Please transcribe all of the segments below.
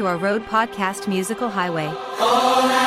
to our road podcast Musical Highway.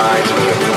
Reminds me of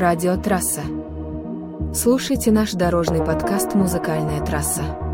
Радиотрасса. Слушайте наш дорожный подкаст «Музыкальная трасса».